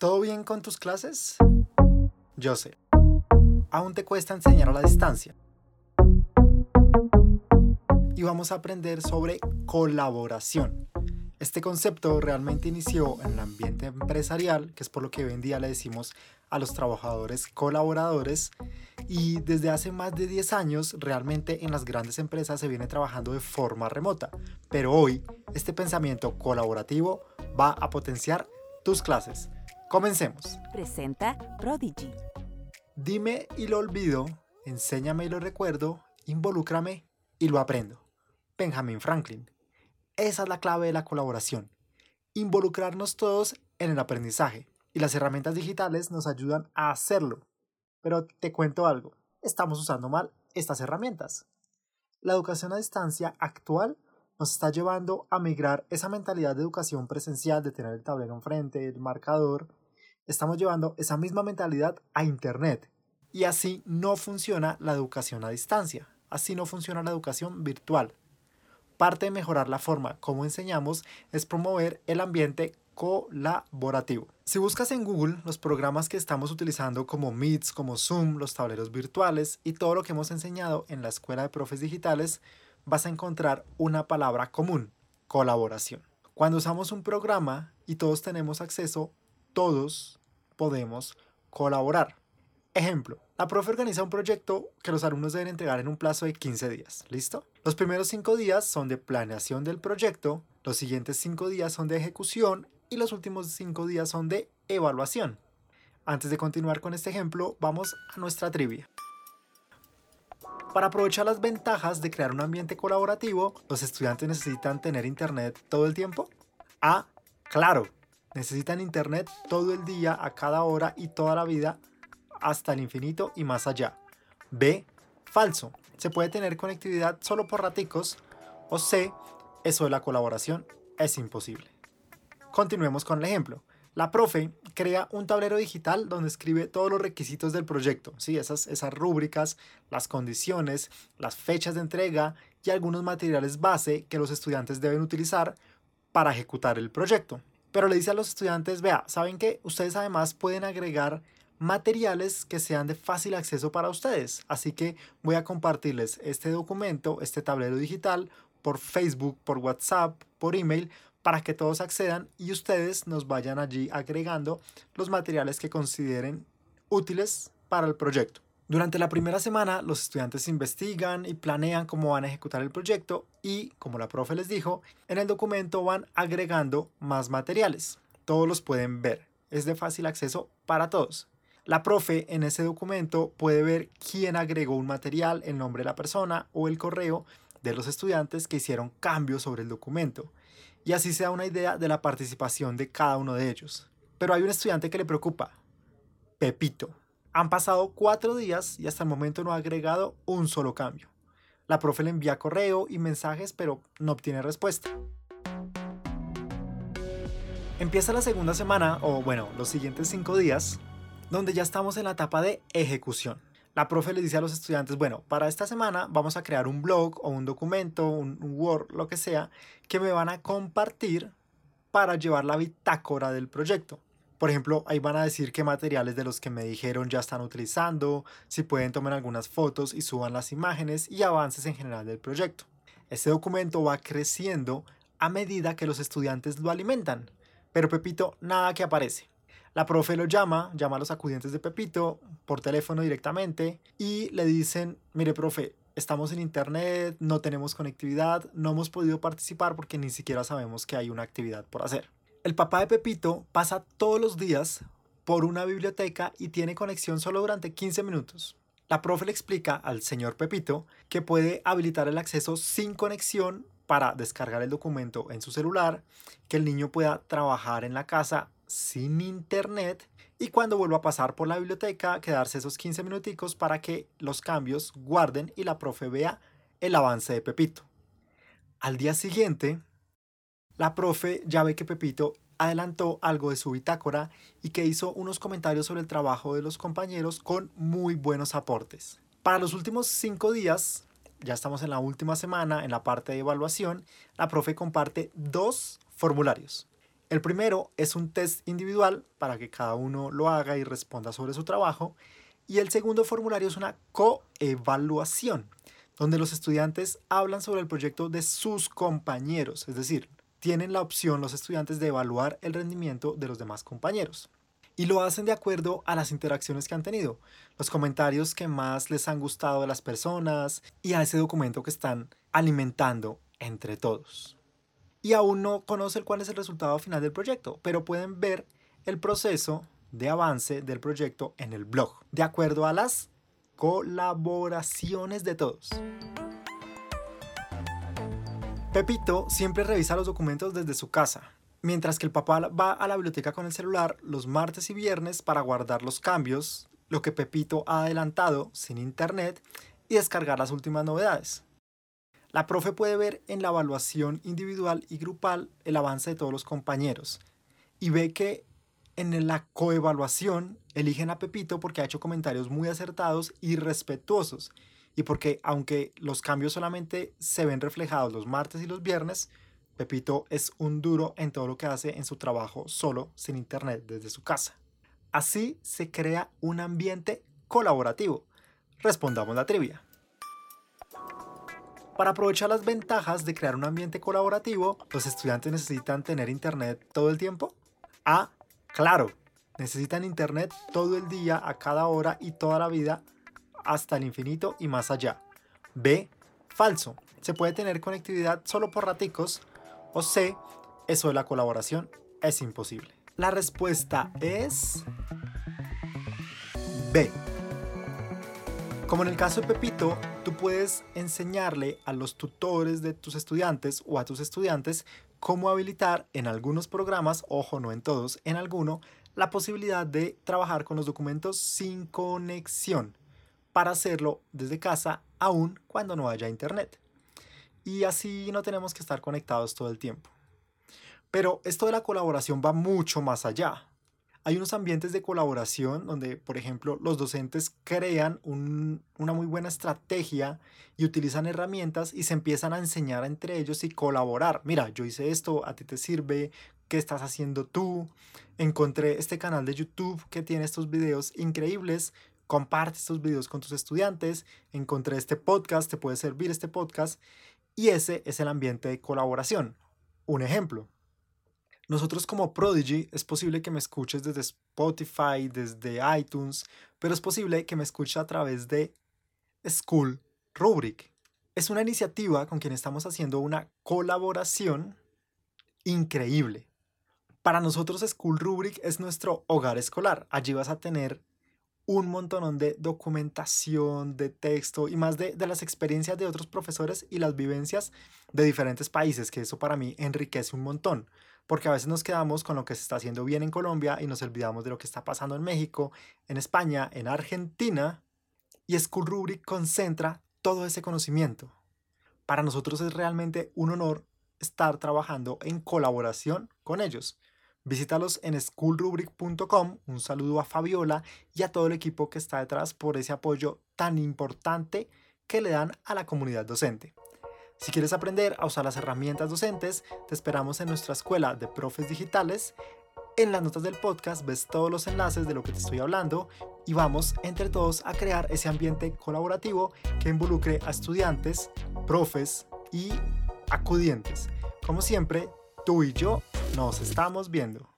¿Todo bien con tus clases? Yo sé. Aún te cuesta enseñar a la distancia. Y vamos a aprender sobre colaboración. Este concepto realmente inició en el ambiente empresarial, que es por lo que hoy en día le decimos a los trabajadores colaboradores, y desde hace más de 10 años realmente en las grandes empresas se viene trabajando de forma remota, pero hoy este pensamiento colaborativo va a potenciar tus clases. Comencemos. Presenta Prodigy. Dime y lo olvido, enséñame y lo recuerdo, involúcrame y lo aprendo. Benjamin Franklin. Esa es la clave de la colaboración. Involucrarnos todos en el aprendizaje. Y las herramientas digitales nos ayudan a hacerlo. Pero te cuento algo. Estamos usando mal estas herramientas. La educación a distancia actual nos está llevando a migrar esa mentalidad de educación presencial, de tener el tablero enfrente, el marcador. Estamos llevando esa misma mentalidad a Internet. Y así no funciona la educación a distancia. Así no funciona la educación virtual. Parte de mejorar la forma como enseñamos es promover el ambiente colaborativo. Si buscas en Google los programas que estamos utilizando como Meets, como Zoom, los tableros virtuales y todo lo que hemos enseñado en la Escuela de Profes Digitales, vas a encontrar una palabra común, colaboración. Cuando usamos un programa y todos tenemos acceso, todos podemos colaborar. Ejemplo, la profe organiza un proyecto que los alumnos deben entregar en un plazo de 15 días. ¿Listo? Los primeros 5 días son de planeación del proyecto, los siguientes 5 días son de ejecución y los últimos 5 días son de evaluación. Antes de continuar con este ejemplo, vamos a nuestra trivia. Para aprovechar las ventajas de crear un ambiente colaborativo, ¿los estudiantes necesitan tener internet todo el tiempo? A. Claro, necesitan internet todo el día, a cada hora y toda la vida hasta el infinito y más allá. B. Falso. Se puede tener conectividad solo por raticos. O C. Eso de la colaboración es imposible. Continuemos con el ejemplo. La profe crea un tablero digital donde escribe todos los requisitos del proyecto, ¿sí? esas, esas rúbricas, las condiciones, las fechas de entrega y algunos materiales base que los estudiantes deben utilizar para ejecutar el proyecto. Pero le dice a los estudiantes, vea, ¿saben que ustedes además pueden agregar materiales que sean de fácil acceso para ustedes. Así que voy a compartirles este documento, este tablero digital, por Facebook, por WhatsApp, por email, para que todos accedan y ustedes nos vayan allí agregando los materiales que consideren útiles para el proyecto. Durante la primera semana, los estudiantes investigan y planean cómo van a ejecutar el proyecto y, como la profe les dijo, en el documento van agregando más materiales. Todos los pueden ver. Es de fácil acceso para todos. La profe en ese documento puede ver quién agregó un material, el nombre de la persona o el correo de los estudiantes que hicieron cambios sobre el documento. Y así se da una idea de la participación de cada uno de ellos. Pero hay un estudiante que le preocupa. Pepito. Han pasado cuatro días y hasta el momento no ha agregado un solo cambio. La profe le envía correo y mensajes, pero no obtiene respuesta. Empieza la segunda semana, o bueno, los siguientes cinco días, donde ya estamos en la etapa de ejecución. La profe le dice a los estudiantes, bueno, para esta semana vamos a crear un blog o un documento, un, Word, lo que sea, que me van a compartir para llevar la bitácora del proyecto. Por ejemplo, ahí van a decir qué materiales de los que me dijeron ya están utilizando, si pueden tomar algunas fotos y suban las imágenes y avances en general del proyecto. Este documento va creciendo a medida que los estudiantes lo alimentan, pero Pepito nada que aparece. La profe lo llama, llama a los acudientes de Pepito por teléfono directamente y le dicen, mire profe, estamos en internet, no tenemos conectividad, no hemos podido participar porque ni siquiera sabemos que hay una actividad por hacer. El papá de Pepito pasa todos los días por una biblioteca y tiene conexión solo durante 15 minutos. La profe le explica al señor Pepito que puede habilitar el acceso sin conexión para descargar el documento en su celular, que el niño pueda trabajar en la casa sin internet y cuando vuelva a pasar por la biblioteca quedarse esos 15 minuticos para que los cambios guarden y la profe vea el avance de Pepito. Al día siguiente, la profe ya ve que Pepito adelantó algo de su bitácora y que hizo unos comentarios sobre el trabajo de los compañeros con muy buenos aportes. Para los últimos cinco días, ya estamos en la última semana, en la parte de evaluación, la profe comparte dos formularios. El primero es un test individual para que cada uno lo haga y responda sobre su trabajo. Y el segundo formulario es una coevaluación, donde los estudiantes hablan sobre el proyecto de sus compañeros, es decir, tienen la opción los estudiantes de evaluar el rendimiento de los demás compañeros. Y lo hacen de acuerdo a las interacciones que han tenido, los comentarios que más les han gustado de las personas y a ese documento que están alimentando entre todos. Y aún no conocen cuál es el resultado final del proyecto, pero pueden ver el proceso de avance del proyecto en el blog, de acuerdo a las colaboraciones de todos. Pepito siempre revisa los documentos desde su casa, mientras que el papá va a la biblioteca con el celular los martes y viernes para guardar los cambios, lo que Pepito ha adelantado sin internet y descargar las últimas novedades. La profe puede ver en la evaluación individual y grupal el avance de todos los compañeros y ve que en la coevaluación eligen a Pepito porque ha hecho comentarios muy acertados y respetuosos y porque aunque los cambios solamente se ven reflejados los martes y los viernes, Pepito es un duro en todo lo que hace en su trabajo solo, sin internet, desde su casa. Así se crea un ambiente colaborativo. Respondamos la trivia. Para aprovechar las ventajas de crear un ambiente colaborativo, ¿los estudiantes necesitan tener internet todo el tiempo? A. Claro, necesitan internet todo el día, a cada hora y toda la vida hasta el infinito y más allá. B. Falso. Se puede tener conectividad solo por raticos. O C. Eso de la colaboración es imposible. La respuesta es B. Como en el caso de Pepito, tú puedes enseñarle a los tutores de tus estudiantes o a tus estudiantes cómo habilitar en algunos programas, ojo, no en todos, en alguno, la posibilidad de trabajar con los documentos sin conexión para hacerlo desde casa aún cuando no haya internet. Y así no tenemos que estar conectados todo el tiempo. Pero esto de la colaboración va mucho más allá. Hay unos ambientes de colaboración donde, por ejemplo, los docentes crean una muy buena estrategia y utilizan herramientas y se empiezan a enseñar entre ellos y colaborar. Mira, yo hice esto, a ti te sirve, ¿qué estás haciendo tú? Encontré este canal de YouTube que tiene estos videos increíbles, comparte estos videos con tus estudiantes, encontré este podcast, te puede servir este podcast y ese es el ambiente de colaboración. Un ejemplo. Nosotros como Prodigy es posible que me escuches desde Spotify, desde iTunes, pero es posible que me escuches a través de School Rubric. Es una iniciativa con quien estamos haciendo una colaboración increíble. Para nosotros School Rubric es nuestro hogar escolar. Allí vas a tener un montón de documentación, de texto y más de, de, las experiencias de otros profesores y las vivencias de diferentes países, que eso para mí enriquece un montón, porque a veces nos quedamos con lo que se está haciendo bien en Colombia y nos olvidamos de lo que está pasando en México, en España, en Argentina, y School Rubric concentra todo ese conocimiento. Para nosotros es realmente un honor estar trabajando en colaboración con ellos. Visítalos en schoolrubric.com. Un saludo a Fabiola y a todo el equipo que está detrás por ese apoyo tan importante que le dan a la comunidad docente. Si quieres aprender a usar las herramientas docentes, te esperamos en nuestra escuela de profes digitales. En las notas del podcast ves todos los enlaces de lo que te estoy hablando y vamos entre todos a crear ese ambiente colaborativo que involucre a estudiantes, profes y acudientes. Como siempre, tú y yo nos estamos viendo.